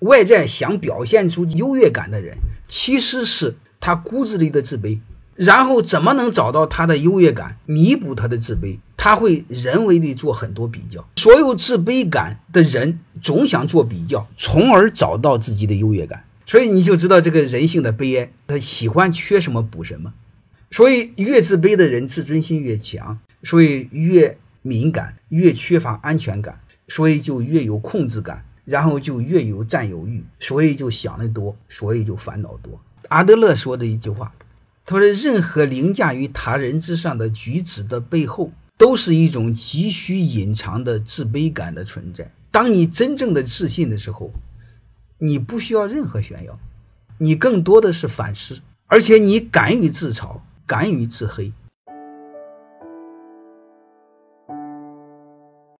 外在想表现出优越感的人，其实是他骨子里的自卑。然后怎么能找到他的优越感，弥补他的自卑？他会人为的做很多比较。所有自卑感的人总想做比较，从而找到自己的优越感。所以你就知道这个人性的悲哀，他喜欢缺什么补什么。所以越自卑的人自尊心越强，所以越敏感，越缺乏安全感，所以就越有控制感，然后就越有占有欲，所以就想得多，所以就烦恼多。阿德勒说的一句话。他说：“任何凌驾于他人之上的举止的背后，都是一种急需隐藏的自卑感的存在。当你真正的自信的时候，你不需要任何炫耀，你更多的是反思，而且你敢于自嘲，敢于自黑。